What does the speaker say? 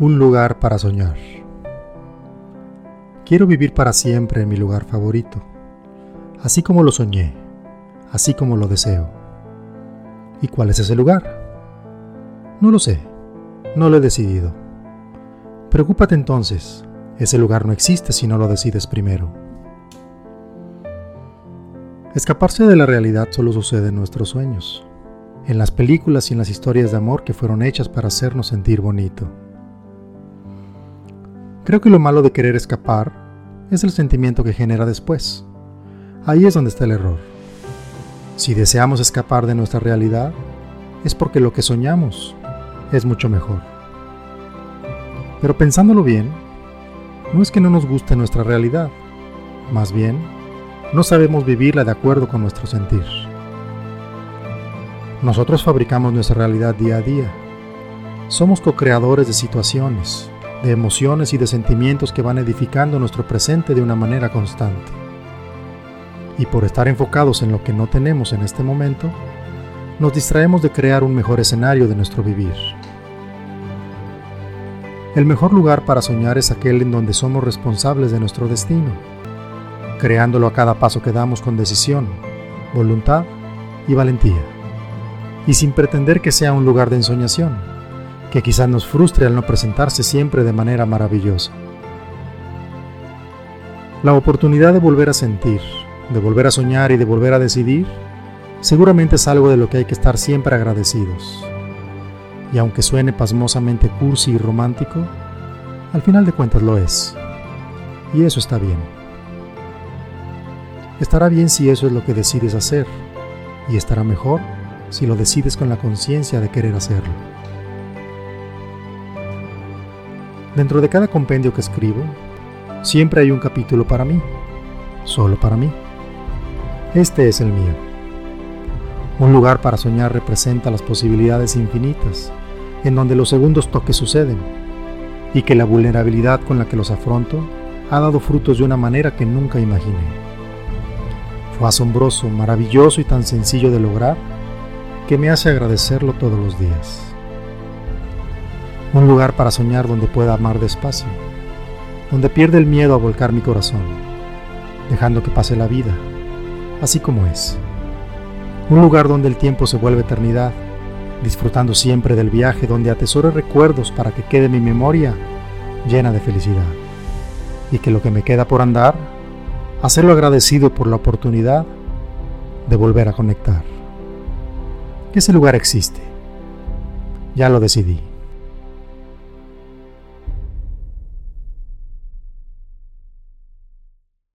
Un lugar para soñar. Quiero vivir para siempre en mi lugar favorito, así como lo soñé, así como lo deseo. ¿Y cuál es ese lugar? No lo sé, no lo he decidido. Preocúpate entonces, ese lugar no existe si no lo decides primero. Escaparse de la realidad solo sucede en nuestros sueños, en las películas y en las historias de amor que fueron hechas para hacernos sentir bonito. Creo que lo malo de querer escapar es el sentimiento que genera después. Ahí es donde está el error. Si deseamos escapar de nuestra realidad, es porque lo que soñamos es mucho mejor. Pero pensándolo bien, no es que no nos guste nuestra realidad, más bien, no sabemos vivirla de acuerdo con nuestro sentir. Nosotros fabricamos nuestra realidad día a día. Somos co-creadores de situaciones, de emociones y de sentimientos que van edificando nuestro presente de una manera constante. Y por estar enfocados en lo que no tenemos en este momento, nos distraemos de crear un mejor escenario de nuestro vivir. El mejor lugar para soñar es aquel en donde somos responsables de nuestro destino, creándolo a cada paso que damos con decisión, voluntad y valentía, y sin pretender que sea un lugar de ensoñación que quizás nos frustre al no presentarse siempre de manera maravillosa. La oportunidad de volver a sentir, de volver a soñar y de volver a decidir, seguramente es algo de lo que hay que estar siempre agradecidos. Y aunque suene pasmosamente cursi y romántico, al final de cuentas lo es. Y eso está bien. Estará bien si eso es lo que decides hacer, y estará mejor si lo decides con la conciencia de querer hacerlo. Dentro de cada compendio que escribo, siempre hay un capítulo para mí, solo para mí. Este es el mío. Un lugar para soñar representa las posibilidades infinitas, en donde los segundos toques suceden, y que la vulnerabilidad con la que los afronto ha dado frutos de una manera que nunca imaginé. Fue asombroso, maravilloso y tan sencillo de lograr que me hace agradecerlo todos los días un lugar para soñar donde pueda amar despacio, donde pierde el miedo a volcar mi corazón, dejando que pase la vida, así como es. Un lugar donde el tiempo se vuelve eternidad, disfrutando siempre del viaje, donde atesore recuerdos para que quede mi memoria llena de felicidad. Y que lo que me queda por andar, hacerlo agradecido por la oportunidad de volver a conectar. Ese lugar existe. Ya lo decidí.